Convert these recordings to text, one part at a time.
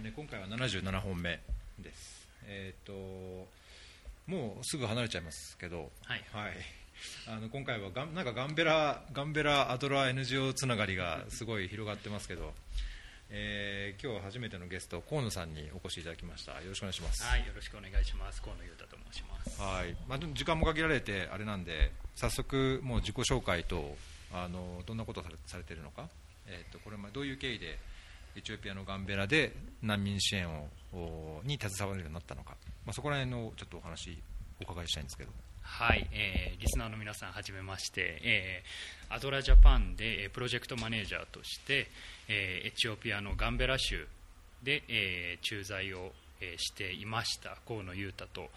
ね、今回は77本目です、えーと、もうすぐ離れちゃいますけど、はい、はい、あの今回はがなんかガンベラガンベラアドラー NGO つながりがすごい広がってますけど、えー、今日は初めてのゲスト河野さんにお越しいただきました。よろしくお願いします。はいよろしくお願いします。河野裕太と申します。はい。まあ、時間も限られてあれなんで早速もう自己紹介とあのどんなことをされているのか、えーと、これまどういう経緯でエチオピアのガンベラで難民支援をに携わるようになったのか、まあ、そこら辺のちょっとお話お伺いしたいんですけど。はい、えー、リスナーの皆さんはじめまして、えー、アドラジャパンでプロジェクトマネージャーとして、えー、エチオピアのガンベラ州で、えー、駐在を、えー、していました河野裕太と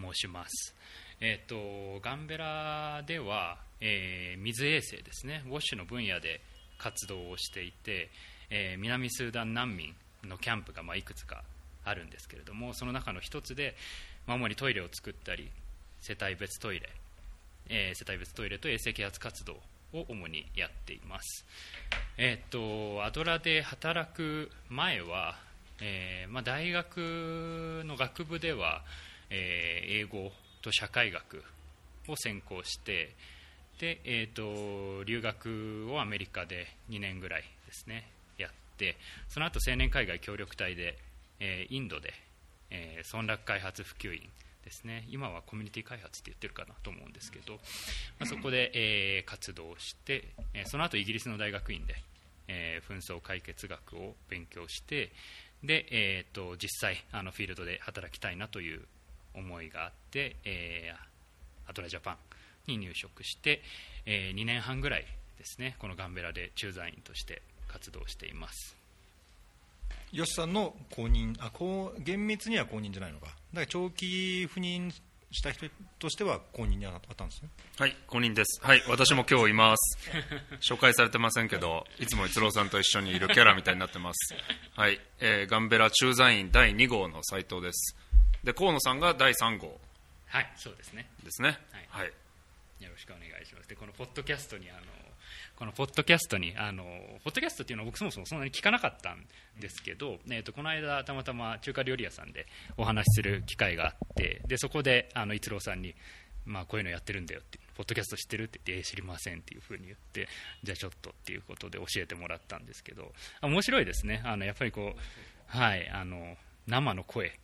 申します、えーと、ガンベラでは、えー、水衛生ですねウォッシュの分野で活動をしていて、えー、南スーダン難民のキャンプがまあいくつかあるんですけれどもその中の一つで、まあ、主にトイレを作ったり世帯別トイレ、えー、世帯別トイレと衛生啓発活動を主にやっています、えーと、アドラで働く前は、えーまあ、大学の学部では、えー、英語と社会学を専攻してで、えーと、留学をアメリカで2年ぐらいですね。やってその後青年海外協力隊で、えー、インドで、えー、村落開発普及員ですね。今はコミュニティ開発って言ってるかなと思うんですけど、まあ、そこで、えー、活動して、えー、その後イギリスの大学院で、えー、紛争解決学を勉強してで、えーと、実際あのフィールドで働きたいなという思いがあって、えー、アトラジャパンに入職して、えー、2年半ぐらいですね。このガンベラで駐在員として活動しています。吉さんの公認あこう厳密には公認じゃないのか。だから長期赴任した人としては公認にあったんですね。はい公認です。はい私も今日います。紹介されてませんけどいつも逸郎さんと一緒にいるキャラみたいになってます。はい、えー、ガンベラ駐在員第2号の斉藤です。で河野さんが第3号。はいそうですね。ですね。はい、はい。よろしくお願いします。でこのポッドキャストにあのこのポッドキャストにあのポッドキャストっていうのは僕そもそもそんなに聞かなかったんですけど、えーと、この間たまたま中華料理屋さんでお話しする機会があってでそこであの逸郎さんにまあ、こういうのやってるんだよってポッドキャスト知ってるって言って、え、知りませんっていうふうに言ってじゃあちょっとっていうことで教えてもらったんですけど面白いですね。あのやっぱりこうはいあの生の声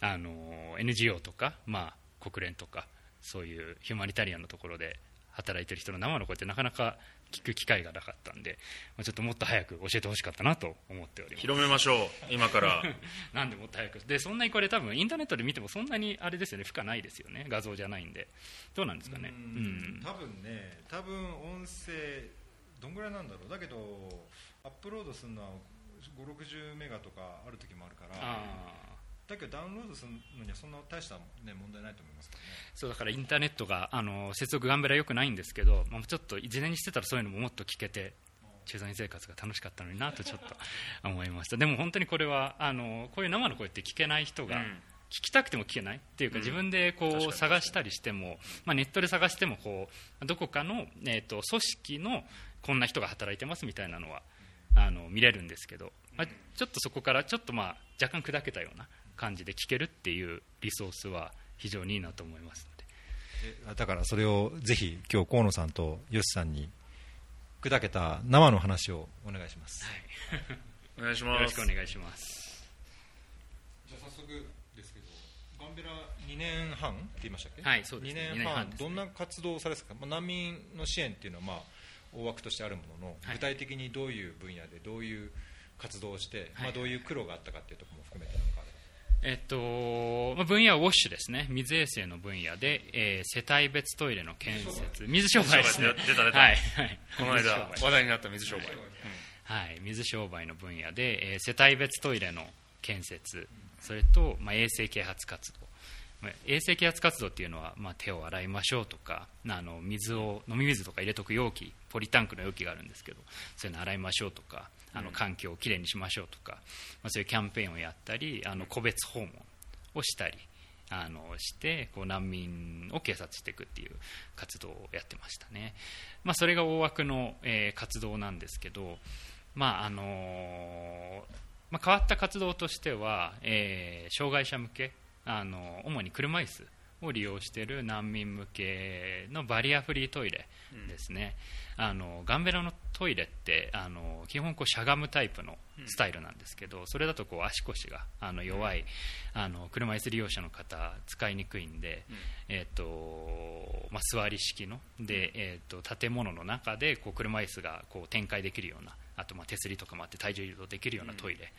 あの NGO とか、まあ、国連とかそういうヒューマニタリアンのところで働いてる人の生の声ってなかなか聞く機会がなかったんで、まあ、ちょっともっと早く教えてほしかったなと思っております。広めましょう今から。なんでもっと早く。でそんなにこれ多分インターネットで見てもそんなにあれですよね。負荷ないですよね画像じゃないんで。どうなんですかね。うん多分ね多分音声どんぐらいなんだろう。だけどアップロードするのは560メガとかある時もあるからだけどダウンロードするのにはそんな大した、ね、問題ないと思いますからね。そうだからインターネットがあの接続ガンベラよくないんですけど、まあ、ちょっと事前にしてたらそういうのももっと聞けて駐在員生活が楽しかったのになとちょっと思いました。でも本当にこれはあのこういう生の声って聞けない人が、聞きたくても聞けないっていうか、自分でこう探したりしても、まあ、ネットで探してもこうどこかの、えー、と組織のこんな人が働いてますみたいなのはあの見れるんですけど、まあ、ちょっとそこからちょっとまあ若干砕けたような感じで聞けるっていうリソースは非常にいいなと思いますので。だからそれをぜひ今日河野さんと吉さんに砕けた生の話をお願いします、はい、お願い。しますよろしくお願いします。じゃあ早速ですけどガンベラ2年半って言いましたっけ？はいそうです、ね、2年半、ね、どんな活動をされですか、まあ、難民の支援っていうのはまあ大枠としてあるものの、具体的にどういう分野でどういう活動をして、まあ、どういう苦労があったかっていうところも含めてえっと、分野はウォッシュですね、水衛生の分野で、えー、世帯別トイレの建設、水商売ですね、出た出た、はい、はい、この間、話題になった水商売、はい、水商売の分野で、えー、世帯別トイレの建設、それと、まあ、衛生啓発活動、まあ、衛生啓発活動っていうのは、まあ、手を洗いましょうとか、あの水を飲み水とか入れとく容器、ポリタンクの容器があるんですけど、そういうの洗いましょうとか。あの環境をきれいにしましょうとか、まあ、そういうキャンペーンをやったりあの個別訪問をしたりあのしてこう難民を警察していくっていう活動をやってましたね、まあ、それが大枠の、えー、活動なんですけど、まああのまあ、変わった活動としては、えー障害者向けあの主に車椅子を利用している難民向けのバリアフリートイレですね、あのガンベラのトイレってあの基本こうしゃがむタイプのスタイルなんですけど、それだとこう足腰があの弱い、あの車椅子利用者の方使いにくいんで、えーとまあ、座り式ので、えー、と建物の中でこう車椅子がこう展開できるようなあとまあ手すりとかもあって体重移動できるようなトイレ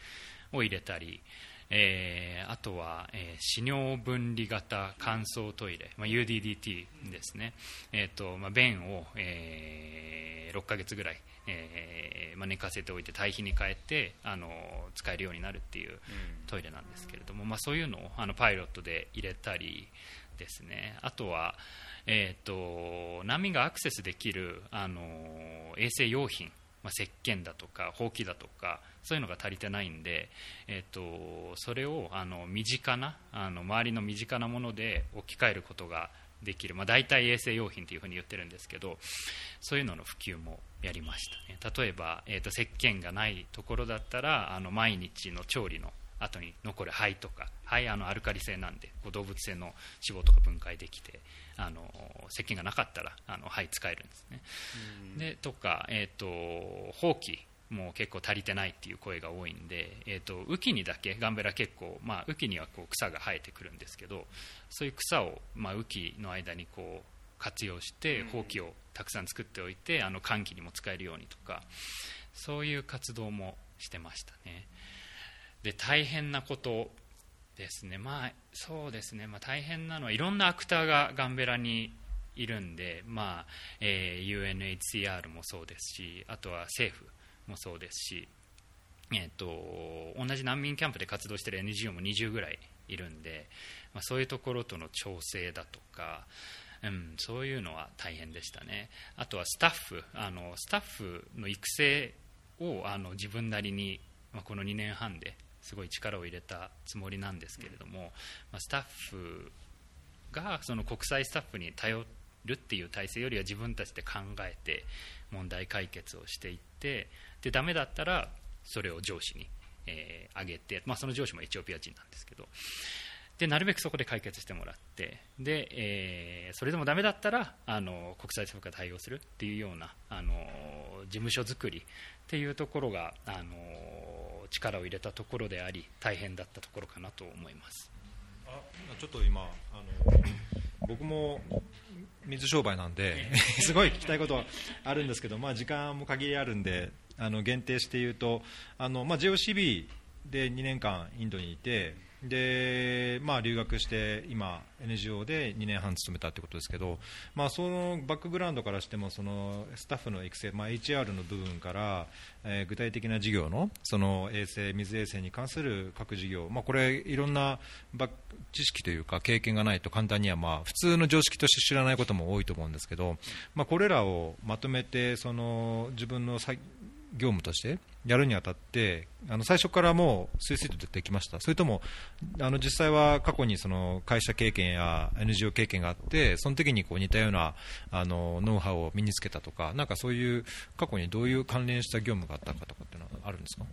を入れたり、えーあとは、えー屎尿分離型乾燥トイレ、まあ、UDDT ですね、えーとまあ、便を、え6ヶ月ぐらい、えーまあ、寝かせておいて堆肥に変えてあの使えるようになるっていうトイレなんですけれども、まあ、そういうのをあのパイロットで入れたりですね。あとは、えー、と難民がアクセスできるあの衛生用品まあ、石鹸だとかほうきだとかそういうのが足りてないんで、えー、とそれをあの身近なあの周りの身近なもので置き換えることができる、まあ、大体衛生用品というふうに言ってるんですけどそういうのの普及もやりましたね。例えば、えー、と石鹸がないところだったらあの毎日の調理の後に残る灰とか灰あのアルカリ性なんでこう動物性の脂肪とか分解できてあの石鹸がなかったらあの灰使えるんですね、でとか、えー、とほうきも結構足りてないっていう声が多いんで、えー、と雨季にだけガンベラ結構、まあ、雨季にはこう草が生えてくるんですけどそういう草を、まあ、雨季の間にこう活用してほうきをたくさん作っておいてあの寒気にも使えるようにとかそういう活動もしてましたねで大変なことですね。まあそうですね、まあ、大変なのはいろんなアクターがガンベラにいるんで、まあえー UNHCR もそうですしあとは政府もそうですし、えー、と同じ難民キャンプで活動している NGO も20ぐらいいるんで、まあ、そういうところとの調整だとか、うん、そういうのは大変でしたね。あとはスタッフあのスタッフの育成をあの自分なりに、まあ、この2年半ですごい力を入れたつもりなんですけれども、まあ、スタッフがその国際スタッフに頼るっていう体制よりは自分たちで考えて問題解決をしていってでダメだったらそれを上司に、えー上げて、まあ、その上司もエチオピア人なんですけどでなるべくそこで解決してもらってで、えーそれでもダメだったらあの国際スタッフが対応するっていうようなあの事務所作りっていうところがあの力を入れたところであり大変だったところかなと思います。あちょっと今あの僕も水商売なんで すごい聞きたいことはあるんですけど、まあ、時間も限りあるんであの限定して言うとあの、まあ、JOCB で2年間インドにいてで、まあ、留学して今 NGO で2年半勤めたということですけど、まあ、そのバックグラウンドからしてもそのスタッフの育成、まあ、HR の部分から、えー具体的な事業のその衛生水衛生に関する各事業、まあ、これいろんなバ知識というか経験がないと簡単にはまあ普通の常識として知らないことも多いと思うんですけど、まあ、これらをまとめてその自分のさ業務としてやるにあたってあの最初からもうスイスイとできました。それともあの実際は過去にその会社経験や NGO 経験があってその時にこう似たようなあのノウハウを身につけたとかなんかそういう過去にどういう関連した業務があったかとかっていうのはあるんですか？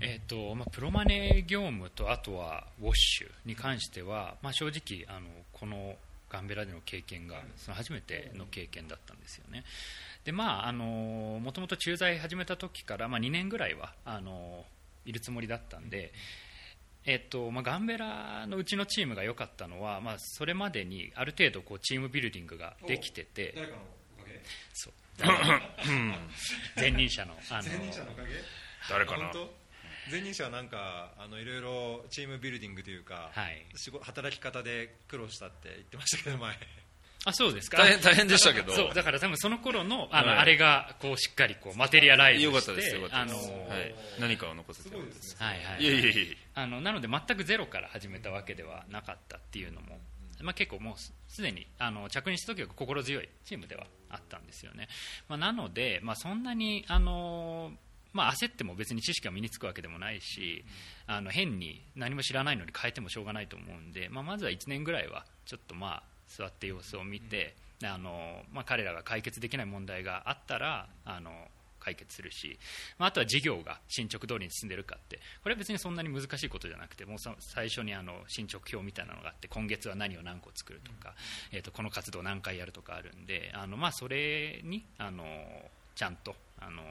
えーとまあ、プロマネ業務とあとはウォッシュに関しては、まあ、正直あのこのガンベラでの経験がその初めての経験だったんですよね。でまああのもともと駐在始めた時から、まあ、2年ぐらいはあのいるつもりだったんで、えっとまあ、ガンベラのうちのチームが良かったのは、まあ、それまでにある程度こうチームビルディングができててそう。前任者のあの前任者のおかげ？誰かな？前任者はなんかあのいろいろチームビルディングというか、はい。働き方で苦労したって言ってましたけど前。あそうですか？大変大変でしたけど。そうだから多分その頃のあの、はい。あれがこうしっかりこうマテリアライズしてよかったですよかったあのはい、何かを残せて。すはいはいいえいえいえ。あのなので全くゼロから始めたわけではなかったっていうのも、まあ、結構もうすすでにあの着任した時は心強いチームではあったんですよね、まあ、なので、まあ、そんなにあのまあ、焦っても別に知識が身につくわけでもないし、あの変に何も知らないのに変えてもしょうがないと思うんで、まあ、まずは1年ぐらいはちょっとまあ座って様子を見て、あのまあ、彼らが解決できない問題があったらあの解決するし、まあ、あとは事業が進捗通りに進んでいるかってこれは別にそんなに難しいことじゃなくてもう最初にあの進捗表みたいなのがあって今月は何を何個作るとか、えー、とこの活動何回やるとかあるんであの、まあ、それにあのちゃんとあの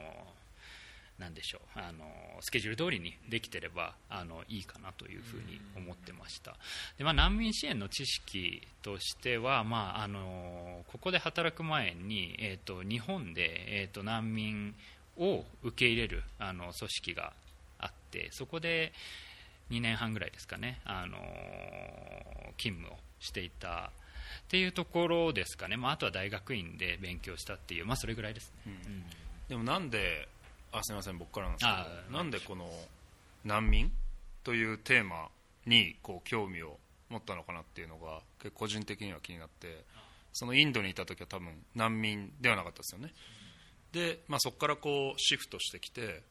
なんでしょう。あのスケジュール通りにできてればあのいいかなというふうに思ってました。で、まあ、難民支援の知識としては、まあ、あのここで働く前に、えーと、日本で、えーと、難民を受け入れるあの組織があってそこで2年半ぐらいですかねあの勤務をしていたっていうところですかね、まあ、あとは大学院で勉強したっていう、まあ、それぐらいですね、うん、でもなんであすみません僕からなんですけどなんでこの難民というテーマにこう興味を持ったのかなっていうのが結構個人的には気になってそのインドにいた時は多分難民ではなかったですよね。で、まあ、そこからこうシフトしてきて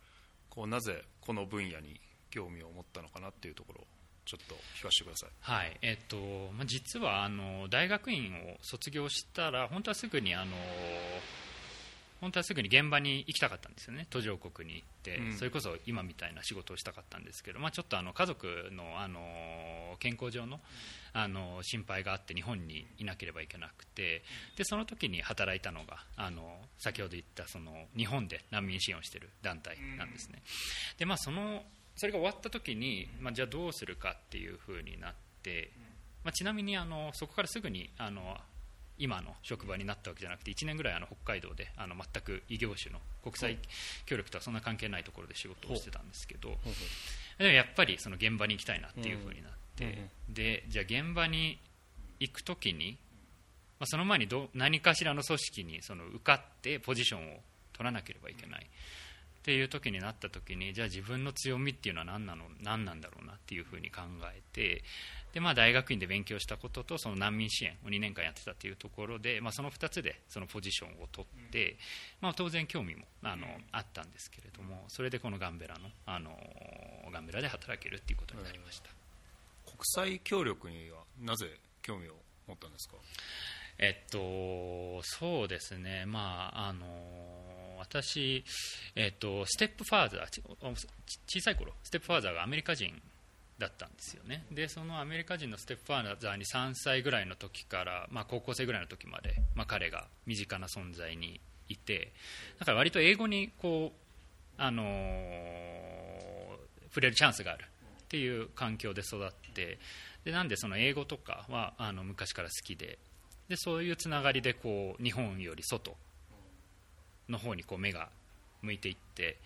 こうなぜこの分野に興味を持ったのかなっていうところをちょっと聞かせてください、はい。えっとまあ、実はあの大学院を卒業したら本当はすぐにあの本当はすぐに現場に行きたかったんですよね。途上国に行って、うん、それこそ今みたいな仕事をしたかったんですけど、まあ、ちょっとあの家族のあの健康上のあの心配があって日本にいなければいけなくてでその時に働いたのがあの先ほど言ったその日本で難民支援をしている団体なんですね。でまあ、そのそれが終わった時に、まあ、じゃあどうするかっていうふうになって、まあ、ちなみにあのそこからすぐにあの今の職場になったわけじゃなくて1年ぐらいあの北海道であの全く異業種の国際協力とはそんな関係ないところで仕事をしてたんですけどでもやっぱりその現場に行きたいなっていうふうになって、でじゃあ現場に行く時に、まあ、その前にど何かしらの組織にその受かってポジションを取らなければいけない。っていう時になった時にじゃあ自分の強みっていうのは何なの何なんだろうなっていうふうに考えてで、まあ、大学院で勉強したこととその難民支援を2年間やってたというところで、まあ、その2つでそのポジションを取って、まあ、当然興味もあのあったんですけれどもそれでこのガンベラのあのガンベラで働けるっていうことになりました、国際協力にはなぜ興味を持ったんですか？えっと、そうですね、まああの私、えっと、ステップファーザー小さい頃ステップファーザーがアメリカ人だったんですよねでそのアメリカ人のステップファーザーに3歳ぐらいの時から、まあ、高校生ぐらいの時まで、まあ、彼が身近な存在にいてだから割と英語にこう、あのー、触れるチャンスがあるっていう環境で育ってでなんでその英語とかはあの昔から好きででそういうつながりでこう日本より外の方にこう目が向いていって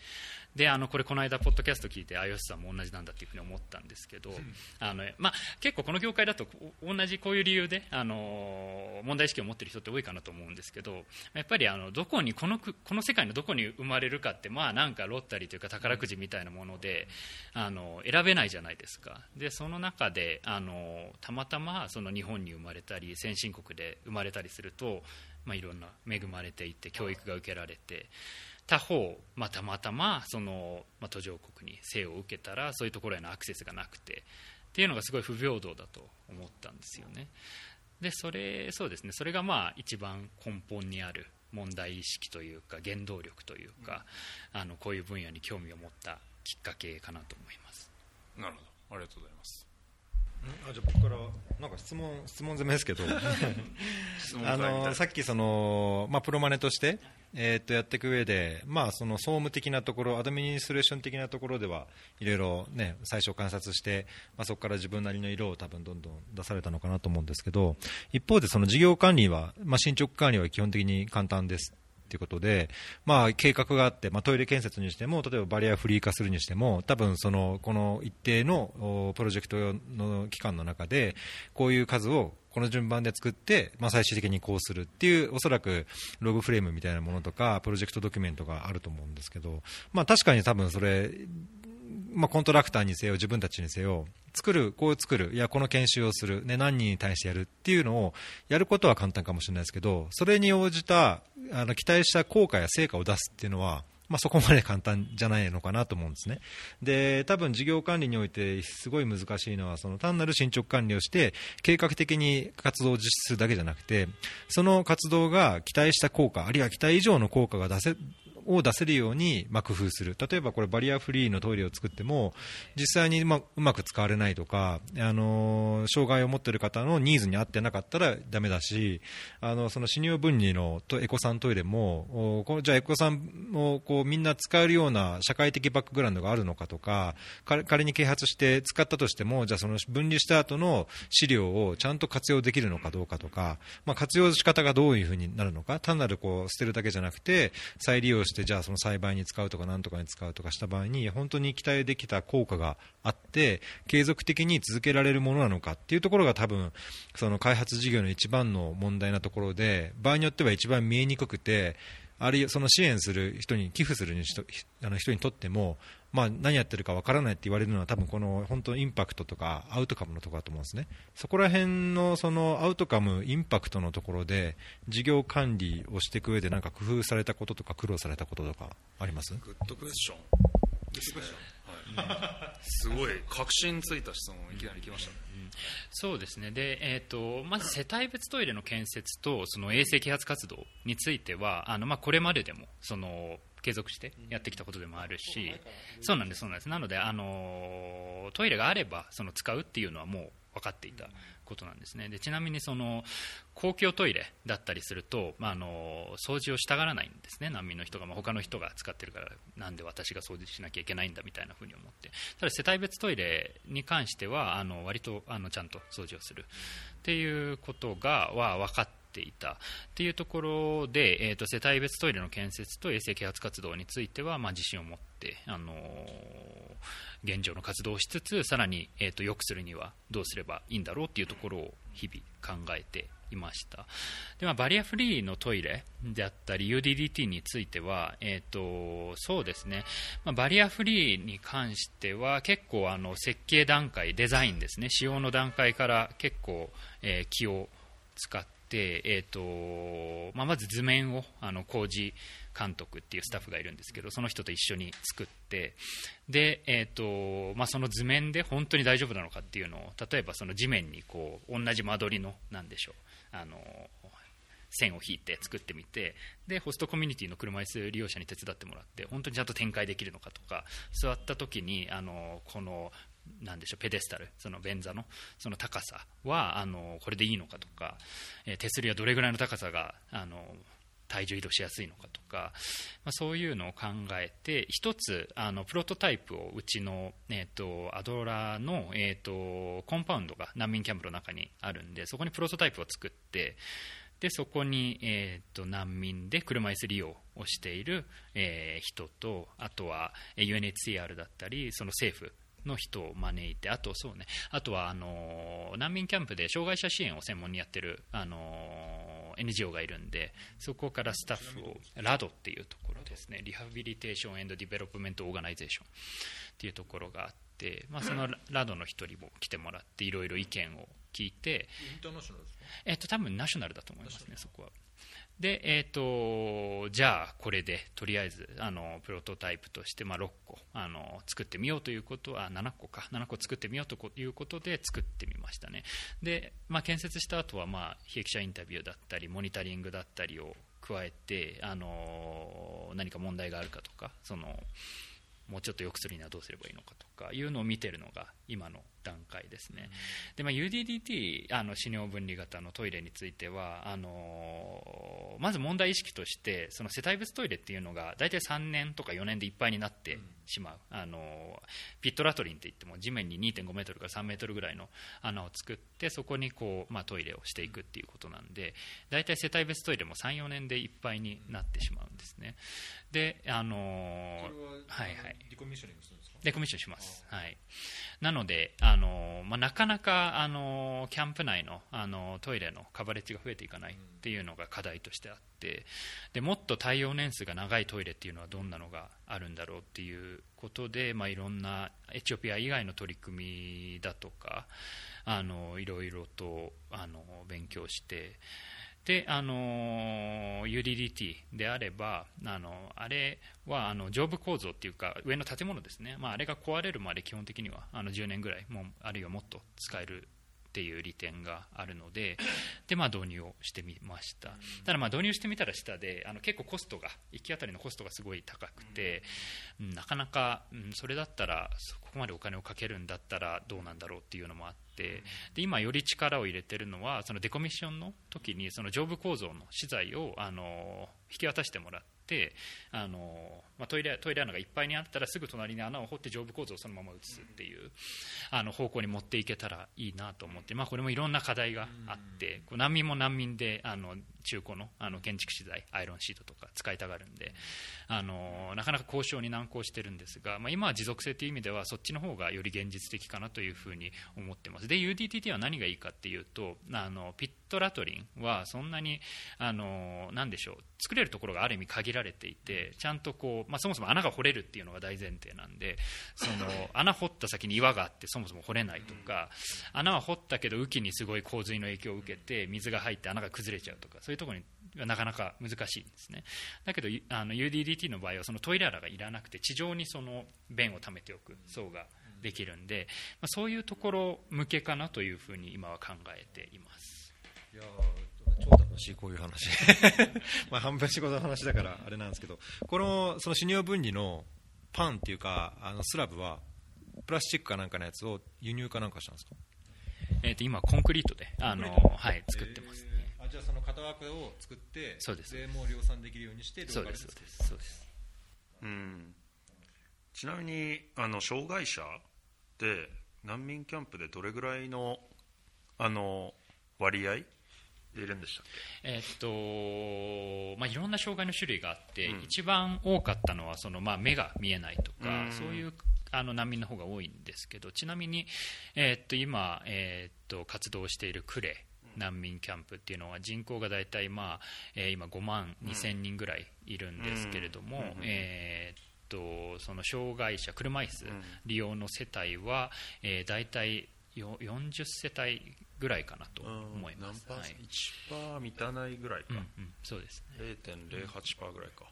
であのこれこの間ポッドキャスト聞いて iOS さんも同じなんだっていうふうに思ったんですけど、あのまあ、結構この業界だと同じこういう理由であの問題意識を持っている人って多いかなと思うんですけどやっぱりあのどこにこのこの世界のどこに生まれるかってまあなんかロッタリーというか宝くじみたいなものであの選べないじゃないですか。でその中であのたまたまその日本に生まれたり先進国で生まれたりすると、まあ、いろんな恵まれていて教育が受けられて。他方、まあ、たまたまその、まあ、途上国に生を受けたらそういうところへのアクセスがなくてっていうのがすごい不平等だと思ったんですよね。でそれそうですねそれがまあ一番根本にある問題意識というか原動力というか、あのこういう分野に興味を持ったきっかけかなと思いますなるほどありがとうございますあじゃあ僕からなんか質問質問攻めですけど。あのさっきその、まあ、プロマネとしてえー、とやっていく上で、まあ、その総務的なところアドミニストレーション的なところではいろいろ、ね、最初観察して、まあ、そこから自分なりの色を多分どんどん出されたのかなと思うんですけど一方でその事業管理は、まあ、進捗管理は基本的に簡単ですということで、まあ、計画があって、まあ、トイレ建設にしても例えばバリアフリー化するにしても多分そのこの一定のプロジェクトの期間の中でこういう数をこの順番で作って、まあ、最終的にこうするっていうおそらくログフレームみたいなものとかプロジェクトドキュメントがあると思うんですけど、まあ、確かに多分それまあ、コントラクターにせよ自分たちにせよ作る、こう作る、いやこの研修をする、ね、何人に対してやるっていうのをやることは簡単かもしれないですけどそれに応じたあの期待した効果や成果を出すっていうのはまあ、そこまで簡単じゃないのかなと思うんですね。で、多分事業管理においてすごい難しいのは、その単なる進捗管理をして、計画的に活動を実施するだけじゃなくて、その活動が期待した効果、あるいは期待以上の効果が出せを出せるように、まあ、工夫する、例えばこれ、バリアフリーのトイレを作っても、実際に、まあ、うまく使われないとか、あの障害を持っている方のニーズに合ってなかったらだめだし、あのその死尿分離のエコさんトイレも、こじゃあエコさんをこうみんな使えるような社会的バックグラウンドがあるのかとか、仮に啓発して使ったとしても、じゃあその分離した後の資料をちゃんと活用できるのかどうかとか、まあ、活用仕方がどういうふうになるのか、単なるこう捨てるだけじゃなくて、再利用して、じゃあその栽培に使うとか、なんとかに使うとかした場合に、本当に期待できた効果があって、継続的に続けられるものなのかっていうところが多分、その開発事業の一番の問題なところで、場合によっては一番見えにくくて、あるいはその支援する人に寄付する人あの人にとっても、まあ、何やってるかわからないって言われるのは多分この本当インパクトとかアウトカムのところだと思うんですね。そこら辺のそのアウトカムインパクトのところで事業管理をしていく上でなんか工夫されたこととか苦労されたこととかあります？グッドクエスチョン。ですね、はい、すごい確信ついた質問いきなり来ましたね、そうですね。で、えーと、まず世帯別トイレの建設とその衛生啓発活動についてはあの、まあ、これまででもその継続してやってきたことでもあるし、そうなんです、そうなんです、なので、あのトイレがあればその使うっていうのはもう分かっていたことなんですね。でちなみにその公共トイレだったりすると、まあ、あの掃除をしたがらないんですね、難民の人が、まあ、他の人が使ってるから、なんで私が掃除しなきゃいけないんだみたいなふうに思って、ただ世帯別トイレに関しては、あの割とあのちゃんと掃除をする。っていうことがは分かってていた。っていうところで、えーと、世帯別トイレの建設と衛生啓発活動については、まあ、自信を持って、あのー、現状の活動をしつつさらに、えーと、良くするにはどうすればいいんだろうというところを日々考えていました。で、まあ、バリアフリーのトイレであったり UDDT については、えーとそうですね。まあ、バリアフリーに関しては結構あの設計段階デザインですね。使用の段階から結構、えー、気を使って、えーとまあ、まず図面をあの工事監督っていうスタッフがいるんですけどその人と一緒に作ってで、えーとまあ、その図面で本当に大丈夫なのかっていうのを例えばその地面にこう同じ間取りのなんでしょうあの線を引いて作ってみてでホストコミュニティの車椅子利用者に手伝ってもらって本当にちゃんと展開できるのかとか座った時にあのこのなんでしょうペデスタル、その便座のその高さはあのこれでいいのかとか、え、手すりはどれぐらいの高さがあの体重移動しやすいのかとか、まあ、そういうのを考えて一つあのプロトタイプをうちの、えーと、アドラーの、えーと、コンパウンドが難民キャンプの中にあるんでそこにプロトタイプを作ってでそこに、えーと難民で車椅子利用をしている、えー、人とあとは UNHCR だったりその政府の人を招いて、あとそうね、あとはあの難民キャンプで障害者支援を専門にやってるあの NGO がいるんで、そこからスタッフを、 RaDO っていうところですね、 Rehabilitation and Development Organization っていうところがあって、まあ、その RaDO の一人も来てもらって、いろいろ意見を聞いて、えっと多分ナショナルだと思いますね、そこは。で、えーと、じゃあこれでとりあえずあのプロトタイプとして、まあ、6個あの作ってみようということは7個か。7個作ってみようということで作ってみましたね。で、まあ、建設した後はまあ被益者インタビューだったりモニタリングだったりを加えてあの何か問題があるかとかそのもうちょっと良くするにはどうすればいいのかと。かいうのを見てるのが今の段階ですね、でまあ、UDDT あの死尿分離型のトイレについてはあのまず問題意識としてその世帯別トイレっていうのが大体3年とか4年でいっぱいになってしまう、あのピットラトリンっていっても地面に2 5メートルから3メートルぐらいの穴を作ってそこにこう、まあ、トイレをしていくっていうことなんで大体世帯別トイレも3、4年でいっぱいになってしまうんですね。であのはいはい。リコミッショニングするんですか？レコミッションします、はい、なので、あのまあ、なかなか、あのキャンプ内の、あのトイレのカバレッジが増えていかないっていうのが課題としてあってでもっと対応年数が長いトイレっていうのはどんなのがあるんだろうっていうことで、まあ、いろんなエチオピア以外の取り組みだとかあのいろいろとあの勉強して。で、あのユリリティであれば、あのあれはあの上部構造っていうか、上の建物ですね、まあ、あれが壊れるまで基本的にはあの10年ぐらい、もあるいはもっと使えるっていう利点があるのでで、まあ、導入をしてみました。ただまあ導入してみたら下であの結構コストが1機当たりのコストがすごい高くて、うん、なかなか、うん、それだったらそこまでお金をかけるんだったらどうなんだろうっていうのもあってで今より力を入れてるのはそのデコミッションの時にその上部構造の資材をあの引き渡してもらってってあの、まあ、トイレトイレ穴がいっぱいにあったらすぐ隣に穴を掘って上部構造をそのまま移すっていうあの方向に持っていけたらいいなと思って、まあ、これもいろんな課題があってこう難民も難民であの中古のあの建築資材アイロンシートとか使いたがるんであのなかなか交渉に難航してるんですが、まあ、今は持続性という意味ではそっちの方がより現実的かなというふうに思ってます。で UDTT は何がいいかっていうとあのピットラトリンはそんなにあのなんでしょう作れるところがある意味限られていてちゃんとこう、まあ、そもそも穴が掘れるっていうのが大前提なんでその 穴掘った先に岩があってそもそも掘れないとか穴は掘ったけど雨季にすごい洪水の影響を受けて水が入って穴が崩れちゃうとかそういうところになかなか難しいんですね。だけどあの UDDT の場合はそのトイレ穴がいらなくて地上にその便を溜めておく層ができるんで、まあ、そういうところ向けかなというふうに今は考えています。いや超楽しいこういう話。まあ半分仕事の話だからあれなんですけどこのその死尿分離のパンっていうかあのスラブはプラスチックかなんかのやつを輸入かなんかしたんですか？えー、と今コンクリートであの、はい、作ってます、ね、あじゃあその型枠を作ってそうです。でもう量産できるようにしてそうですそうですそうです。うん。ちなみにあの障害者で難民キャンプでどれぐらいのあの割合いるんでしたっけ、えー、っとまあ、いろんな障害の種類があって、うん、一番多かったのはその、まあ、目が見えないとか、そういうあの難民の方が多いんですけどちなみに、えー、っと今、えー、っと活動している呉難民キャンプっていうのは人口が大体、まあえー、今5万2000人ぐらいいるんですけれども、えーとその障害者車椅子利用の世帯は、えー、大体40世帯ぐらいかなと思います、はい、1%満たないぐらいか、うんうん、そうですね。0.08%ぐらいか。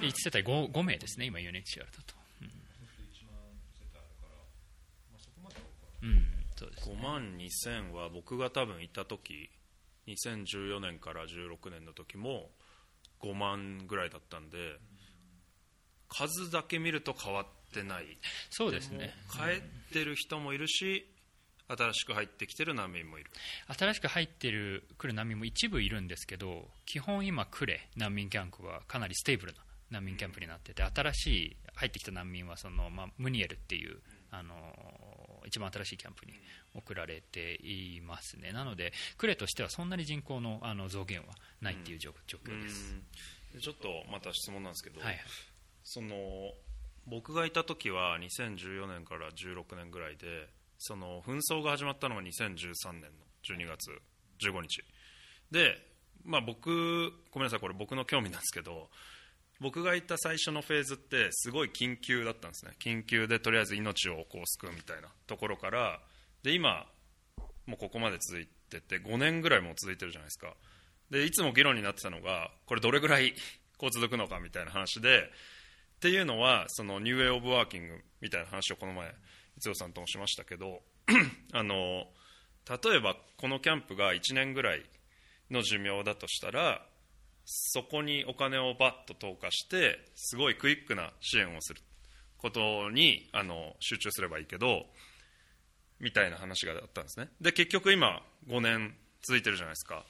1世帯 5, 5名ですね今 UNHCR だと、うん、うん、そうです、ね、5万2000は僕が多分行った時2014年から16年の時も5万ぐらいだったんで数だけ見ると変わってない。そうですね。帰ってる人もいるし新しく入ってきてる難民もいる。新しく入ってる来る難民も一部いるんですけど基本今クレ難民キャンプはかなり stable な難民キャンプになってて新しい入ってきた難民はその、まあ、ムニエルっていうあの一番新しいキャンプに送られていますね。なので呉としてはそんなに人口のあの増減はないっていう状,、況です。ちょっとまた質問なんですけど、はい、その僕がいた時は2014年から16年ぐらいでその紛争が始まったのが2013年の12月15日。で、まあ、僕ごめんなさいこれ僕の興味なんですけど僕が行った最初のフェーズってすごい緊急だったんですね。緊急でとりあえず命をこう救うみたいなところからで今もうここまで続いてて5年ぐらいも続いてるじゃないですか。でいつも議論になってたのがこれどれぐらいこう続くのかみたいな話でっていうのはそのニューウェイ・オブ・ワーキングみたいな話をこの前逸郎さんともしましたけど あの例えばこのキャンプが1年ぐらいの寿命だとしたらそこにお金をバッと投下してすごいクイックな支援をすることにあの集中すればいいけどみたいな話があったんですね。で結局今5年続いてるじゃないですか。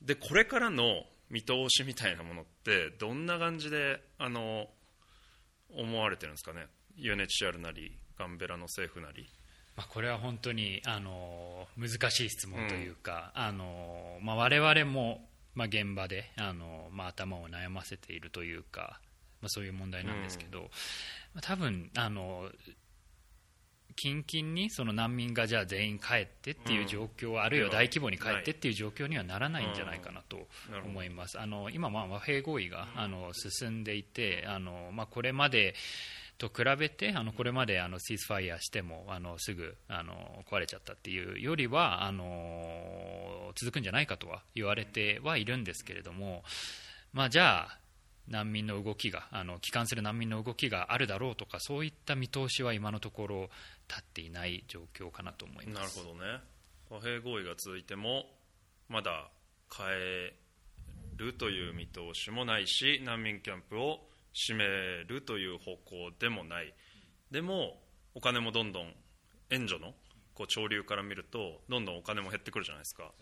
でこれからの見通しみたいなものってどんな感じであの思われてるんですかね？UNHCR なりガンベラの政府なり。まあ、これは本当にあの難しい質問というか、うん、あのまあ、我々もまあ、現場であの、まあ、頭を悩ませているというか、まあ、そういう問題なんですけど、うん、多分あの近々にその難民がじゃあ全員帰ってっていう状況、うん、あるいは大規模に帰ってっていう状況にはならないんじゃないかなと思います。あの今、和平合意があの進んでいてあの、まあ、これまでと比べてあのこれまであのシーズファイヤーしてもあのすぐあの壊れちゃったっていうよりはあの続くんじゃないかとは言われてはいるんですけれども、まあ、じゃあ難民の動きがあの帰還する難民の動きがあるだろうとかそういった見通しは今のところ立っていない状況かなと思います。なるほどね。和平合意が続いてもまだ変えるという見通しもないし難民キャンプを閉めるという方向でもない。でもお金もどんどん援助のこう潮流から見るとどんどんお金も減ってくるじゃないですか。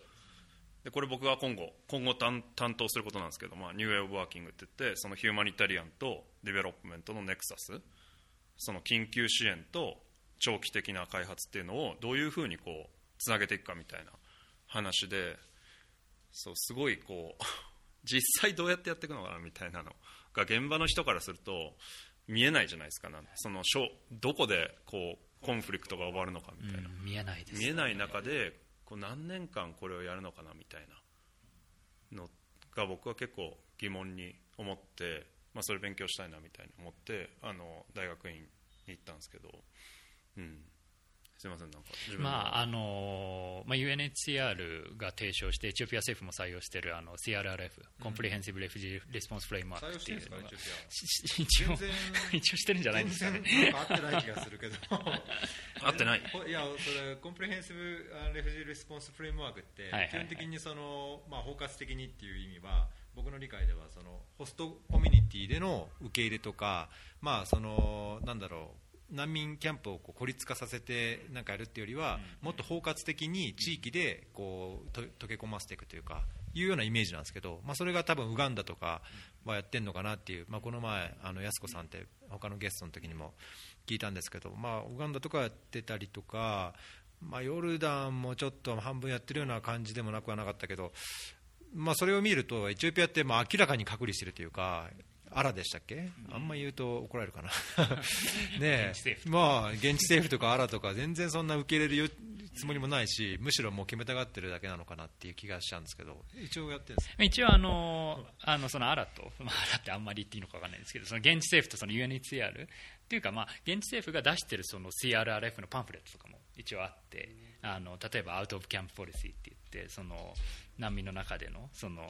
でこれ僕が今後今後担当することなんですけど、まあ、 New Way of Working って言ってその humanitarian と development の nexus その緊急支援と長期的な開発っていうのをどういうふうにこうつなげていくかみたいな話でそうすごいこう 実際どうやってやっていくのかなみたいなのが現場の人からすると見えないじゃないですかそのどこでこう conflict が終わるのかみたいな、うん、見えないね、見えない中でこう何年間これをやるのかなみたいなのが僕は結構疑問に思って、まあ、それ勉強したいなみたいに思ってあの大学院に行ったんですけど、うん、すみませんなんかまああのまあ、UNHCR が提唱してエチオピア政府も採用しているあの CRRF、 Comprehensive Refugee Response Framework っていうのが一応一応してるんじゃないですかね。合ってない気がするけど。合ってない。いやそれ Comprehensive Refugee Response Framework って、基本的にその、まあ、包括的にっていう意味は僕の理解ではそのホストコミュニティでの受け入れとか、まあ、そのなんだろう難民キャンプをこう孤立化させてなんかやるっていうよりは、もっと包括的に地域でこうと溶け込ませていくというかいうようなイメージなんですけど、まあ、それが多分ウガンダとかはやってるのかなっていう、まあ、この前あの安子さんって他のゲストの時にも聞いたんですけど、まあ、ウガンダとかやってたりとか、まあ、ヨルダンもちょっと半分やってるような感じでもなくはなかったけど、まあ、それを見るとエチオピアってまあ明らかに隔離してるというかアラでしたっけ、あんま言うと怒られるかな。ねまあ現地政府とかアラとか全然そんな受け入れるつもりもないしむしろもう決めたがってるだけなのかなっていう気がしちゃうんですけど。一応やってるんです一応あのあのそのアラと、まあ、アラってあんまり言っていいのか分からないですけどその現地政府とその UNHCR っていうか、まあ、現地政府が出してるその CRRF のパンフレットとかも一応あってあの例えばアウト・オブ・キャンプ・ポリシーって言ってその難民の中でのその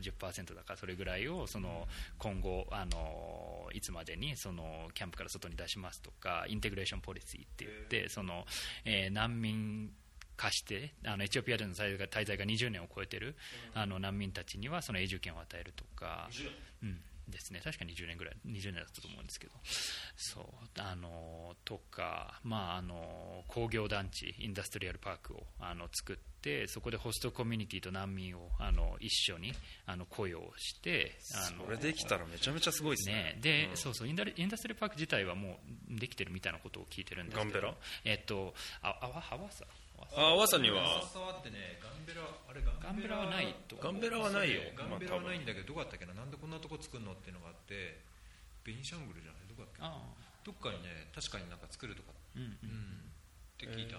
10%だかそれぐらいをその今後あのいつまでにそのキャンプから外に出しますとかインテグレーション・ポリシーって言ってその、えー、難民化してあのエチオピアでの滞在が20年を超えているあの難民たちにはその永住権を与えるとか、うん、ですね。確か20年ぐらい20年だったと思うんですけど。そうあのとか、まあ、あの工業団地インダストリアルパークをあの作ってそこでホストコミュニティと難民をあの一緒にあの雇用してあのそれできたらめちゃめちゃすごいですね、ね、で、うん、そうそうインダインダストリアルパーク自体はもうできてるみたいなことを聞いてるんですけど。えっとああわはわさあわさには？ってねガンベラあれガンベラはないとガンベラはないよガンベラはないんだけどどこだったっけななんでこんなとこ作るのっていうのがあってベニシャングルじゃないどこだっけどっかにね確かになんか作るとか、うんうん、って聞いた、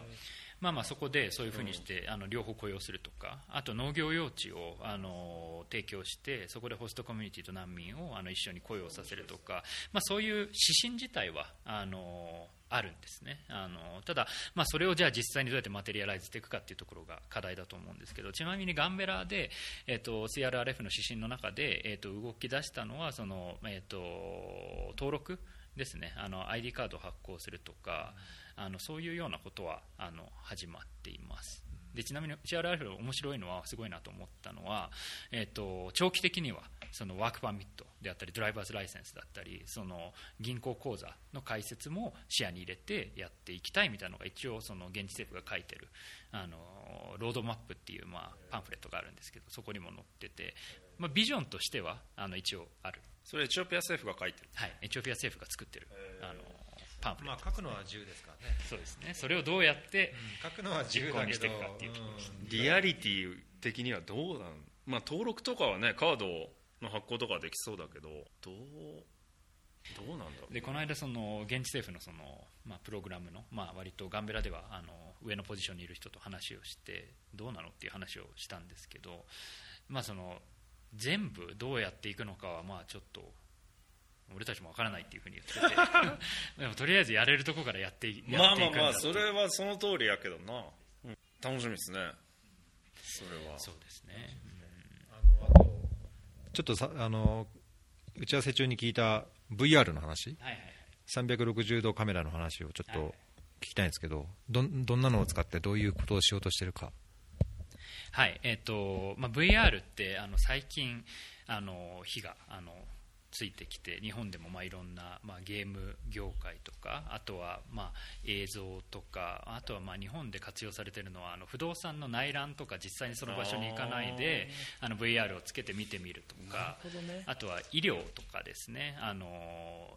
まあまあそこでそういうふうにして、あの両方雇用するとかあと農業用地をあの提供してそこでホストコミュニティと難民をあの一緒に雇用させるとか、まあ、そういう指針自体はあのあるんですね。あのただ、まあ、それをじゃあ実際にどうやってマテリアライズしていくかっていうところが課題だと思うんですけどちなみにガンベラで、えーと、CRRF の指針の中で、えーと、動き出したのはその、えーと、登録ですね。あの ID カードを発行するとか、あのそういうようなことはあの始まっています。でちなみに CRF 面白いのはすごいなと思ったのは、えーと、長期的にはそのワークパーミットであったりドライバーズライセンスだったりその銀行口座の開設も視野に入れてやっていきたいみたいなのが一応その現地政府が書いてるあのロードマップっていう、まあ、パンフレットがあるんですけどそこにも載ってて、まあ、ビジョンとしてはあの一応ある。それエチオピア政府が書いてる。はいエチオピア政府が作ってるあのパンフレット、まあ、書くのは自由ですからね。そうですね。それをどうやって、うん、書くのは自由だけどリアリティ的にはどうなん？まあ登録とかはねカードの発行とかできそうだけどどうどうなんだろう？でこの間その現地政府のその、まあ、プログラムの、まあ、割とガンベラではあの上のポジションにいる人と話をしてどうなのっていう話をしたんですけど、まあ、その全部どうやっていくのかはまあちょっと俺たちもわからないっていうふうに言ってて。でもとりあえずやれるとこからやってやっていくまあまあまあそれはその通りやけどな、うん、楽しみですね。それは。そうですね、うん、あのあとちょっとさあの打ち合わせ中に聞いた VR の話。はいはいはい360度カメラの話をちょっはい。と聞きたいんですけどどんどんなのを使ってどういうことをしようとしてるか。はい。えっとまあ、VR ってあの最近あの火があのついてきて日本でもまあいろんな、まあ、ゲーム業界とかあとはまあ映像とかあとはまあ日本で活用されているのはあの不動産の内覧とか実際にその場所に行かないであの VR をつけて見てみるとかあとは医療とかですねあの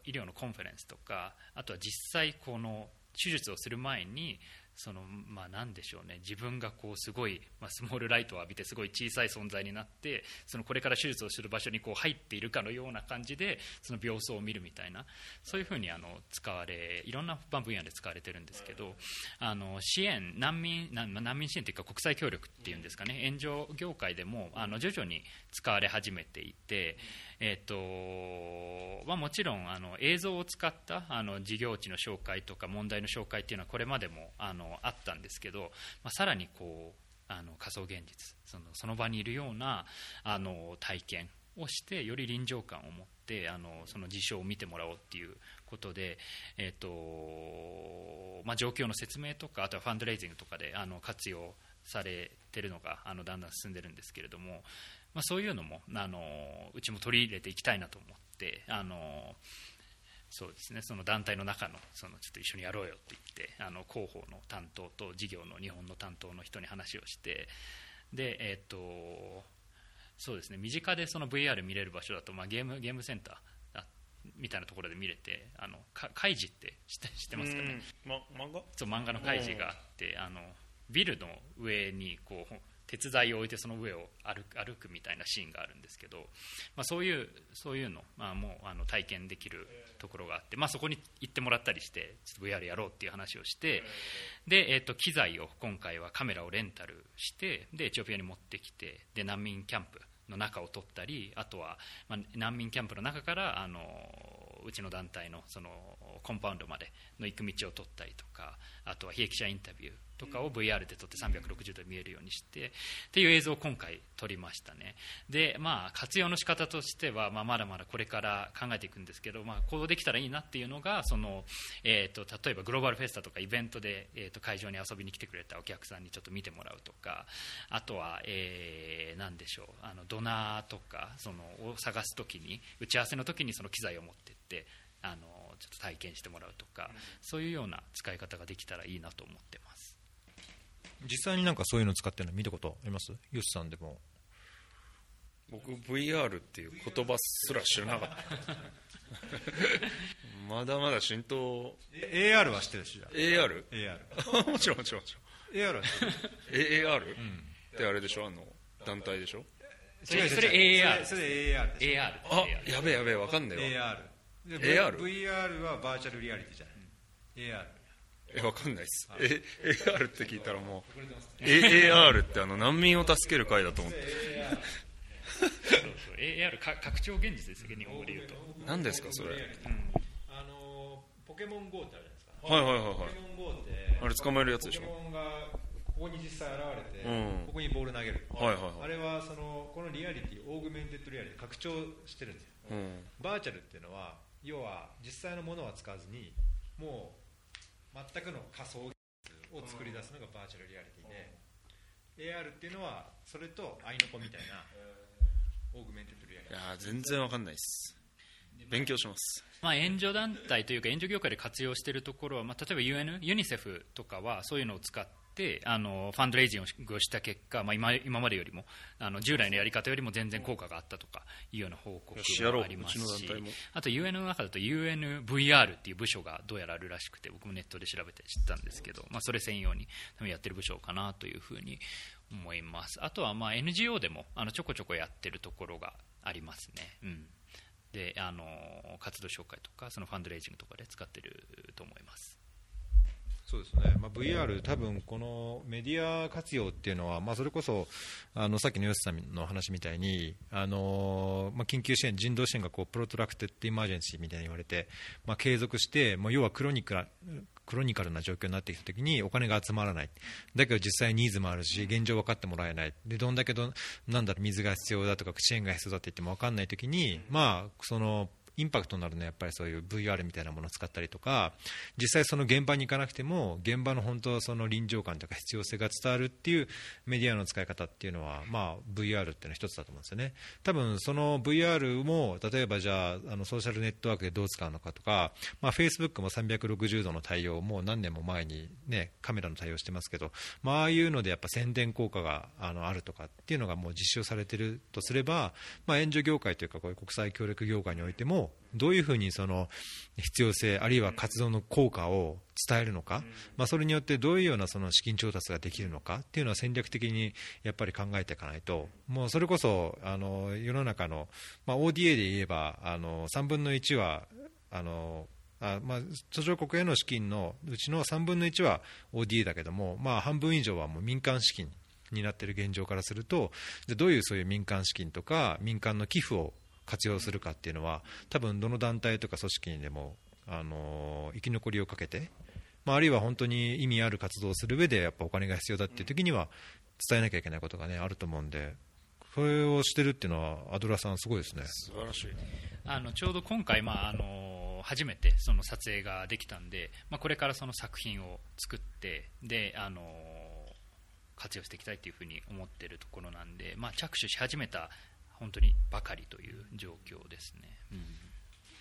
医療のコンファレンスとかあとは実際この手術をする前にそのまあなんでしょうね。自分がこうすごい、まあ、スモールライトを浴びてすごい小さい存在になってそのこれから手術をする場所にこう入っているかのような感じでその病巣を見るみたいな。そういうふうにあの使われいろんな分野で使われてるんですけどあの支援難民難民支援というか国際協力っていうんですかね。援助業界でもあの徐々に使われ始めていて、えっとまあ、もちろんあの映像を使ったあの事業地の紹介とか問題の紹介っていうのはこれまでもあのあったんですけど、まあ、さらにこうあの仮想現実そのその場にいるようなあの体験をしてより臨場感を持ってあのその事象を見てもらおうっていうことで、えっとまあ、状況の説明とかあとはファンドレイジングとかであの活用されてるのがあのだんだん進んでるんですけれども、まあ、そういうのもあのうちも取り入れていきたいなと思ってあのそうですねその団体の中のそのちょっと一緒にやろうよって言ってあの広報の担当と事業の日本の担当の人に話をしてで、えっとそうですね身近でその VR 見れる場所だと、まあ、ゲームゲームセンターあみたいなところで見れてあのかカイジって知って知ってますかね、ま、漫画？そう漫画の開示があってあのビルの上にこう鉄材を置いてその上を歩く歩くみたいなシーンがあるんですけど、まあ、そういうそういうの、まあ、もうあの体験できるところがあって、まあ、そこに行ってもらったりしてちょっと VR やろうっていう話をしてで、えー、と機材を今回はカメラをレンタルしてでエチオピアに持ってきてで難民キャンプの中を撮ったりあとは、まあ、難民キャンプの中からあのうちの団体のそのコンパウンドまでの行く道を撮ったりとかあとは悲劇者インタビューとかを VR で撮って360度見えるようにしてっていう映像を今回撮りましたね。でまあ活用の仕方としては、まあ、まだまだこれから考えていくんですけど、まあ、こうできたらいいなっていうのがその、えー、と例えばグローバルフェスタとかイベントで、えー、と会場に遊びに来てくれたお客さんにちょっと見てもらうとかあとは、えー、何でしょうあのドナーとかそのを探す時に打ち合わせの時にその機材を持ってってあのちょっと体験してもらうとか、そういうような使い方ができたらいいなと思ってます。実際になんかそういうの使ってるの見たことあります？ユスさんでも。僕 VR っていう言葉すら知らなかった。まだまだ浸透。AR は知ってるしじゃ AR? あ AR もちろんもちろんもち AR は知ってる。ろん。AAR? ってあれでしょ？あの団体でしょ？それそれ違う違う AR それそれ AR AR あやべえやべえわかんねえわ。AR で AR VR はバーチャルリアリティじゃない。AR えわかんないっす。え AR って聞いたらもう。AAR ってあの難民を助ける会だと思って。そうそう。AR か拡張現実ですよ日本語で言うと。何ですかそれ？はいあのポケモン GO ってあるじゃないですか。はいはいはいポケモン GO ってあれ捕まえるやつでしょ？ポケモンがここに実際現れて、うん。ここにボール投げる、はいはいはい。あれはそのこのリアリティ Augmented Reality 拡張してるんですよ。うん。バーチャルっていうのは要は実際のものは使わずにもう全くの仮想を作り出すのがバーチャルリアリティで AR っていうのはそれとアイノコみたいな Augmented Reality。いやー全然わかんないっす。勉強します。まあ、援助団体というか援助業界で活用しているところは、まあ、例えば UN、ユニセフとかはそういうのを使ってあのファンドレイジングをした結果、まあ、今今までよりもあの従来のやり方よりも全然効果があったとかいうような報告がありますしあと UN の中だと UNVR っていう部署がどうやらあるらしくて僕もネットで調べて知ったんですけど、まあ、それ専用に多分やってる部署かなというふうに思います。あとはまあ NGO でもあのちょこちょこやってるところがありますね。うん。であの活動紹介とかそのファンドレイジングとかで使ってると思いますそうですね、まあ、VR、多分このメディア活用っていうのは、まあ、それこそあのさっきの吉さんの話みたいに、あのまあ、緊急支援、人道支援がこう protracted emergency みたいに言われて、まあ、継続して、まあ、要は chronic な chronical な状況になってきたときにお金が集まらない、だけど実際ニーズもあるし、現状分かってもらえない、でどんだけどなんだろう水が必要だとか、支援が必要だって言っても分かんないときに、まあ、そのインパクトになるのはやっぱりそういう VR みたいなものを使ったりとか。実際その現場に行かなくても現場の本当はその臨場感とか必要性が伝わるっていうメディアの使い方っていうのは、まあ、VR っていうのは一つだと思うんですよね。多分その VR も例えばじゃああのソーシャルネットワークでどう使うのかとか、まあ、Facebook も360度の対応もう何年も前に、ね、カメラの対応してますけど、まああいうのでやっぱ宣伝効果があのあるとかっていうのがもう実証されてるとすれば、まあ、援助業界というかこういう国際協力業界においてもどういうふうにその必要性、あるいは活動の効果を伝えるのか、まあ、それによってどういうようなその資金調達ができるのかっていうのは戦略的にやっぱり考えていかないと、もうそれこそあの世の中の、まあ、ODA で言えばあの3分の1はあのあまあ、途上国への資金のうちの3分の1は ODA だけども、まあ、半分以上はもう民間資金になっている現状からすると、どういうそういう民間資金とか民間の寄付を活用するかっていうのは多分どの団体とか組織にでも、あの生き残りをかけて、まあ、あるいは本当に意味ある活動をする上でやっぱお金が必要だっていう時には伝えなきゃいけないことが、ね、あると思うんでそれをしてるっていうのはアドラさんすごいですね。素晴らしい。あのちょうど今回、まあ、あの初めてその撮影ができたんで、まあ、これからその作品を作ってであの活用していきたいというふうに思っているところなんで、まあ、着手し始めた本当にばかりという状況ですね、うん、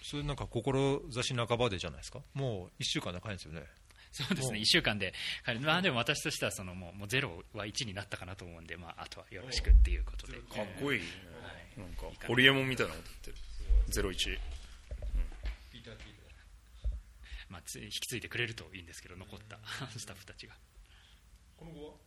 それなんか志半ばでじゃないですか？もう1週間で帰るんですよね。そうですね。1週間でまあ、でも私としてはそのもうもうゼロは1になったかなと思うんで、まあ、あとはよろしくっていうことで。かっこいい、ね、はい、なんかホリエモンみたいなこと言ってる。ゼロ一、うん、まあ、つ引き継いでくれるといいんですけど残ったスタッフたちが。今後は？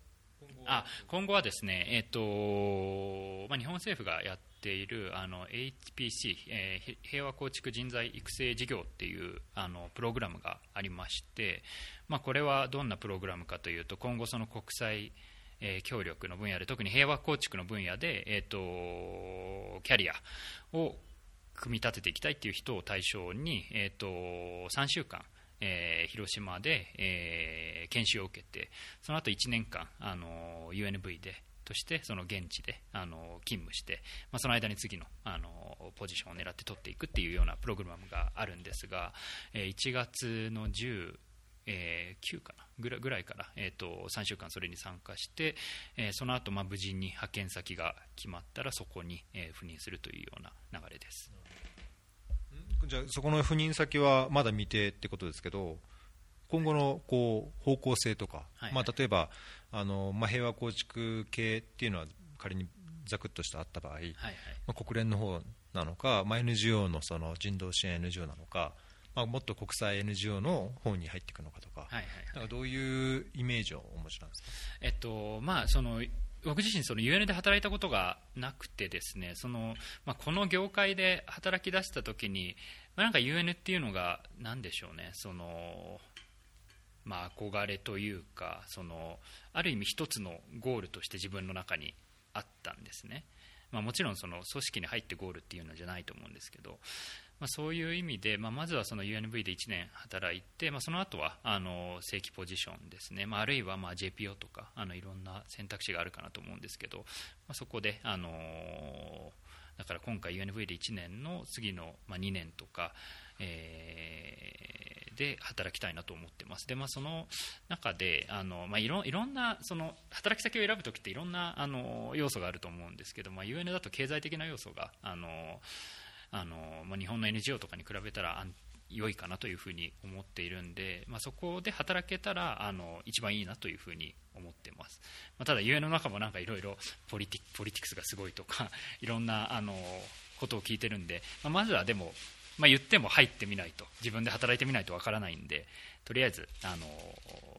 あ今後はですね、えーとまあ、日本政府がやっているあの HPC、えー、平和構築人材育成事業っていうあのプログラムがありまして、まあ、これはどんなプログラムかというと今後、その国際えー、協力の分野で特に平和構築の分野で、えーと、キャリアを組み立てていきたいという人を対象に、えーと3週間、えー、広島で、えー、研修を受けてその後1年間あの UNV でとしてその現地であの勤務して、まあ、その間に次のあのポジションを狙って取っていくっていうようなプログラムがあるんですが、えー、1月の10えー、9かなぐらぐらいから、えーと、3週間それに参加して、えー、その後、まあ無事に派遣先が決まったらそこに、えー、赴任するというような流れです。じゃあそこの赴任先はまだ未定ってことですけど今後のこう方向性とか、はい。はい、まあ、例えばあの、まあ、平和構築系っていうのは仮にざくっとしたあった場合、はいはい、まあ、国連の方なのか、まあ、NGO のその人道支援 NGO なのか、まあ、もっと国際 NGO の方に入っていくのかとか、はいはいはい、どういうイメージをお持ちなんですか、えっとまあ、その僕自身、その UN で働いたことがなくてですねその、まあ、この業界で働き出したときに、まあ、なんか UN っていうのが何でしょうねその、まあ、憧れというかそのある意味一つのゴールとして自分の中にあったんですね、まあ、もちろんその組織に入ってゴールっていうのじゃないと思うんですけどまあ、そういう意味で、まあ、まずはその UNV で1年働いて、まあ、その後はあの正規ポジションですね、まあ、あるいはまあ JPO とかあのいろんな選択肢があるかなと思うんですけど、まあ、そこで、あのだから今回 UNV で1年の次の、まあ、2年とか、えー、で働きたいなと思ってます。でまあ、その中であの、まあ、いろいろんなその働き先を選ぶときっていろんなあの要素があると思うんですけど、まあ、UN だと経済的な要素があのあの、まあ、日本の NGO とかに比べたら良いかなというふうに思っているんで、まあ、そこで働けたらあの一番いいなというふうに思ってます、まあ、ただ UN の中もなんかいろいろポリティクスがすごいとか いろんなあのことを聞いてるんで、まあ、まずはでも、まあ、言っても入ってみないと自分で働いてみないとわからないんでとりあえずあの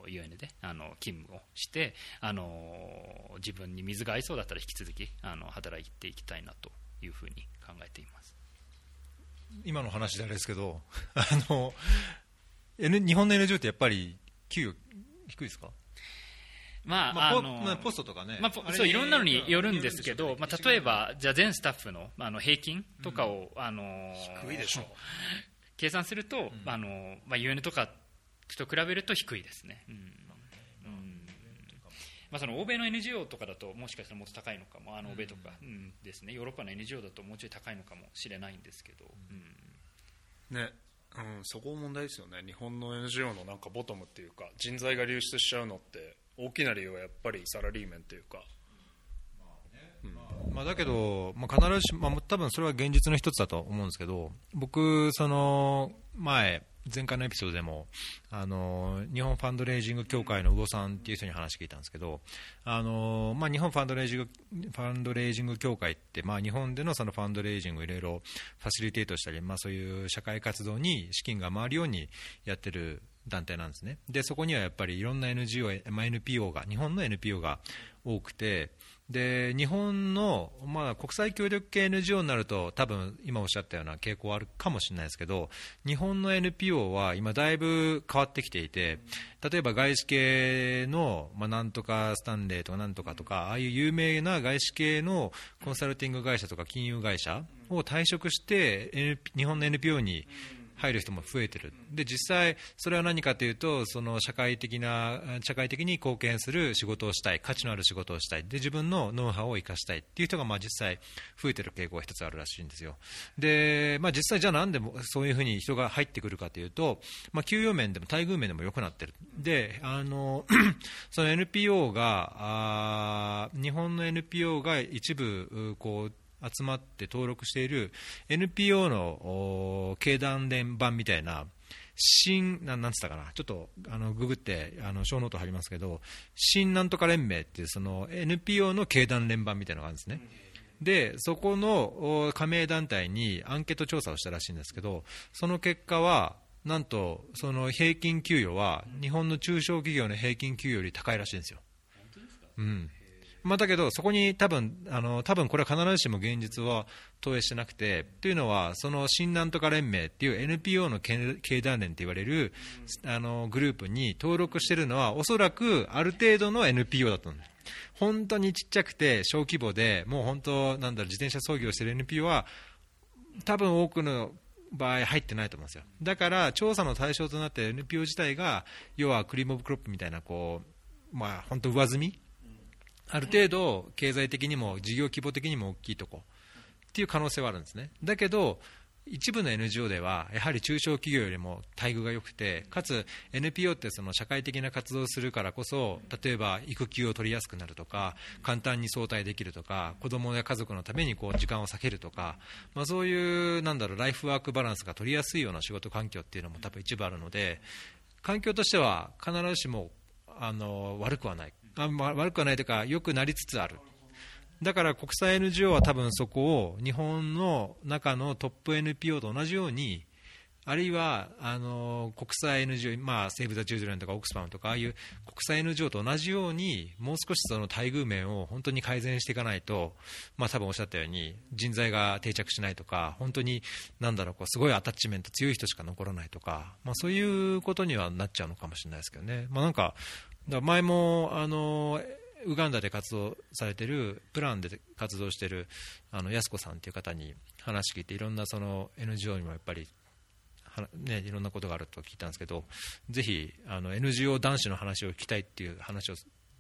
UN であの勤務をしてあの自分に水が合いそうだったら引き続きあの働いていきたいなというふうに考えています。今の話であれですけど あの、N、日本の NGO ってやっぱり給与低いですか？まあ、まあ、あのポストとかね、まあ、そういろんなのによるんですけど、まあ、例えば、じゃあ全スタッフのあの平均とかを、うん、あの低いでしょ計算すると、うん、あのまあ、UN とかと比べると低いですね。うんうんまあ、その欧米の NGO とかだともしかしたらもっと高いのかもあの欧米とか、うん。ですね、ヨーロッパの NGO だともうちょい高いのかもしれないんですけど、うん。ね。うん、そこ問題ですよね。日本の NGO のなんかボトムっていうか人材が流出しちゃうのって大きな理由はやっぱりサラリーメンっていうか。まあ、だけど、まあ、必ずしも、まあ、多分それは現実の一つだと思うんですけど僕、その前、前回のエピソードでもあの日本ファンドレイジング協会の魚さんっていう人に話聞いたんですけどあの、まあ、日本ファンドレイジングファンドレイジング協会って、まあ、日本でのそのファンドレイジングをいろいろファシリテートしたり、まあ、そういう社会活動に資金が回るようにやってる団体なんですね。でそこにはやっぱりいろんな NGO、まあ、NPO が日本の NPO が多くてで日本の、まあ、国際協力系 NGO になると多分今おっしゃったような傾向はあるかもしれないですけど日本の NPO は今だいぶ変わってきていて例えば外資系の、まあ、なんとかスタンレーとかなんとかとかああいう有名な外資系のコンサルティング会社とか金融会社を退職して N 日本の NPO に入る人も増えてる。で実際、それは何かというとその社会的な社会的に貢献する仕事をしたい価値のある仕事をしたい。で自分のノウハウを生かしたい。っていう人がまあ実際増えてる傾向が一つあるらしいんですよ。で、まあ、実際、じゃあなんでもそういうふうに人が入ってくるかというと、まあ、給与面でも待遇面でも良くなってる。であのその NPO があ日本の NPO が一部こう集まって登録している NPO の経団連版みたいな新ななんつったかなちょっとあのググってあのショーノート貼りますけど新なんとか連盟っていうその NPO の経団連版みたいなのがあるんですね。でそこの加盟団体にアンケート調査をしたらしいんですけどその結果はなんとその平均給与は日本の中小企業の平均給与より高いらしいんですよ。うんまあ、だけど、そこに多分あの多分これは必ずしも現実は投影してなくて、というのは、その新なんとか連盟っていう NPO の経団連と言われる、あのグループに登録してるのは、おそらくある程度の NPO だったんです。本当にちっちゃくて小規模で、もう本当、なんだろ、自転車操業してる NPO は、多分多くの場合入ってないと思うんですよだから調査の対象となって NPO 自体が要はクリームオブクロップみたいなこう、まあ、本当上積みある程度経済的にも事業規模的にも大きいとこ。っていう可能性はあるんですね。だけど一部の NGO ではやはり中小企業よりも待遇が良くてかつ NPO ってその社会的な活動をするからこそ例えば育休を取りやすくなるとか簡単に早退できるとか子供や家族のためにこう時間を避けるとか、まあ、そういうなんだろうライフワークバランスが取りやすいような仕事環境っていうのも多分一部あるので環境としては必ずしもあの悪くはない。あ悪くはないというか良くなりつつあるだから国際 NGO は多分そこを日本の中のトップ NPO と同じようにあるいはあの国際 NGO、まあ、セーブ・ザ・チューズレンとかオックスファムとかああいう国際 NGO と同じようにもう少しその待遇面を本当に改善していかないと、まあ、多分おっしゃったように人材が定着しないとか本当になんだろうこうすごいアタッチメント強い人しか残らないとか、まあ、そういうことにはなっちゃうのかもしれないですけどね。まあ、なんかだ前もあのウガンダで活動されてるプランで活動しているあの安子さんという方に話聞いていろんなその NGO にもやっぱりね、いろんなことがあると聞いたんですけどぜひあの NGO 男子の話を聞きたいっていう話を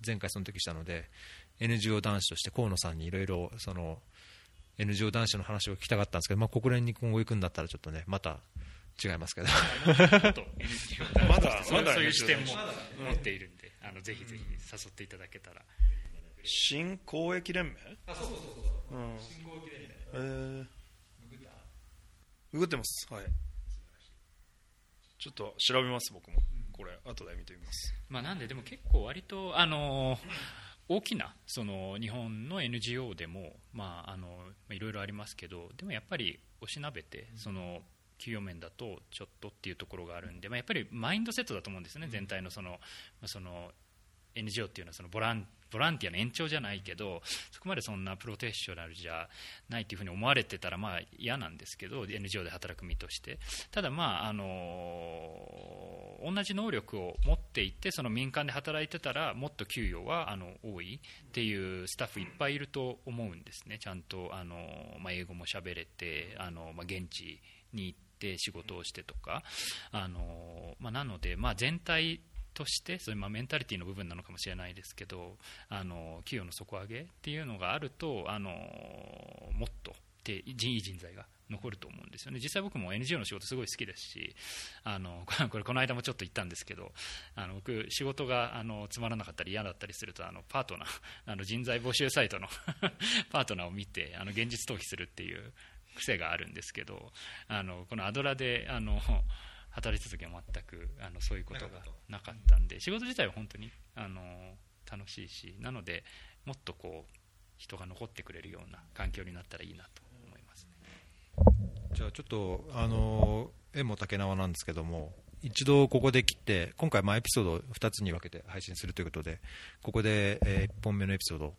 前回その時したので NGO 男子として河野さんにいろいろその NGO 男子の話を聞きたかったんですけど、まあ、国連に今後行くんだったらちょっとねまた違いますけど。まだまだそういう視点も持っているんであのぜひぜひ誘っていただけたら。新公益連盟？あそうそうそうそう、うん、新公益連盟。えー、ググってます。はい。ちょっと調べます僕も。これ後で見てみます、まあ、なんででも結構割とあの大きなその日本の NGO でも、まあ、あのいろいろありますけどでもやっぱりおしなべてその給与面だとちょっとっていうところがあるんで、まあ、やっぱりマインドセットだと思うんですね、全体のそのその NGO っていうのはそのボランボランティアの延長じゃないけどそこまでそんなプロフェッショナルじゃないというふうに思われてたらまあ嫌なんですけど NGO で働く身として。ただ、まああの同じ能力を持っていてその民間で働いてたらもっと給与はあの多いっていうスタッフいっぱいいると思うんですね。ちゃんとあの、まあ、英語も喋れてあの、まあ、現地に行ってって仕事をしてとかあの、まあ、なので、まあ、全体としてそれまメンタリティの部分なのかもしれないですけどあの企業の底上げっていうのがあるとあのもっとで人為人材が残ると思うんですよね。実際僕も NGO の仕事すごい好きですしあの これこの間もちょっと言ったんですけどあの僕仕事があのつまらなかったり嫌だったりするとあのパートナーあの人材募集サイトの パートナーを見てあの現実逃避するっていう癖があるんですけどあのこのアドラであの働いた時は全くあのそういうことがなかったんで仕事自体は本当にあの楽しいしなのでもっとこう人が残ってくれるような環境になったらいいなと思います、ね、じゃあちょっとあの縁も竹縄なんですけども一度ここで切って今回まあエピソードを2つに分けて配信するということでここで、え1本目のエピソード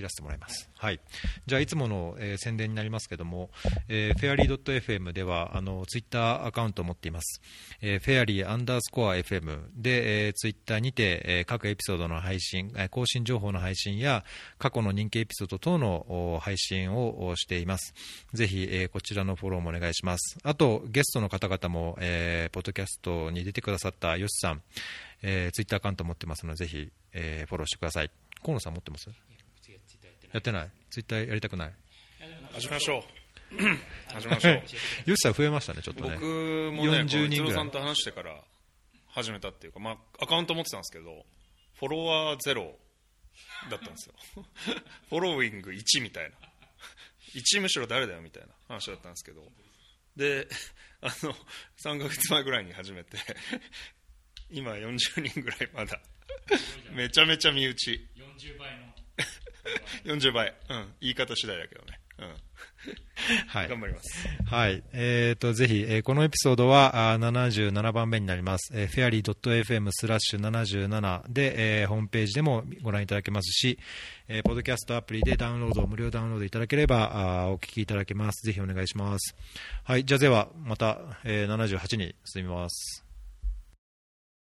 切らせてもらいます。はい。じゃあ、いつもの、えー、宣伝になりますけども、えー、フェアリー .fm では、あの、ツイッターアカウントを持っています。えー、フェアリーアンダースコア FM で、えー、ツイッターにて、えー、各エピソードの配信、え、更新情報の配信や、過去の人気エピソード等の配信をしています。ぜひ、えー、こちらのフォローもお願いします。あと、ゲストの方々も、えー、ポッドキャストに出てくださったヨシさん、えー、ツイッターアカウント持ってますので、ぜひ、えー、フォローしてください。河野さん持ってます？やってない。ツイッターやりたくない。始めましょう。始めましょう。よしさん増えましたねちょっとね。僕もね40人ぐらい。さんと話してから始めたっていうか、まあ、アカウント持ってたんですけどフォロワーゼロだったんですよ。フォローイング1みたいな。1むしろ誰だよみたいな話だったんですけど。であの3ヶ月前ぐらいに始めて今40人ぐらいまだ。めちゃめちゃ身内。40倍の 40倍、うん、言い方次第だけどね。うん はい、頑張ります。はい。えっ、ー、と、ぜひ、えー、このエピソードはあ77番目になります。えー、fairy.fm スラッシュ77で、えー、ホームページでもご覧いただけますし、えー、ポッドキャストアプリでダウンロード、無料ダウンロードいただければ、あお聞きいただけます。ぜひお願いします。はい。じゃあ、では、また、えー、78に進みます。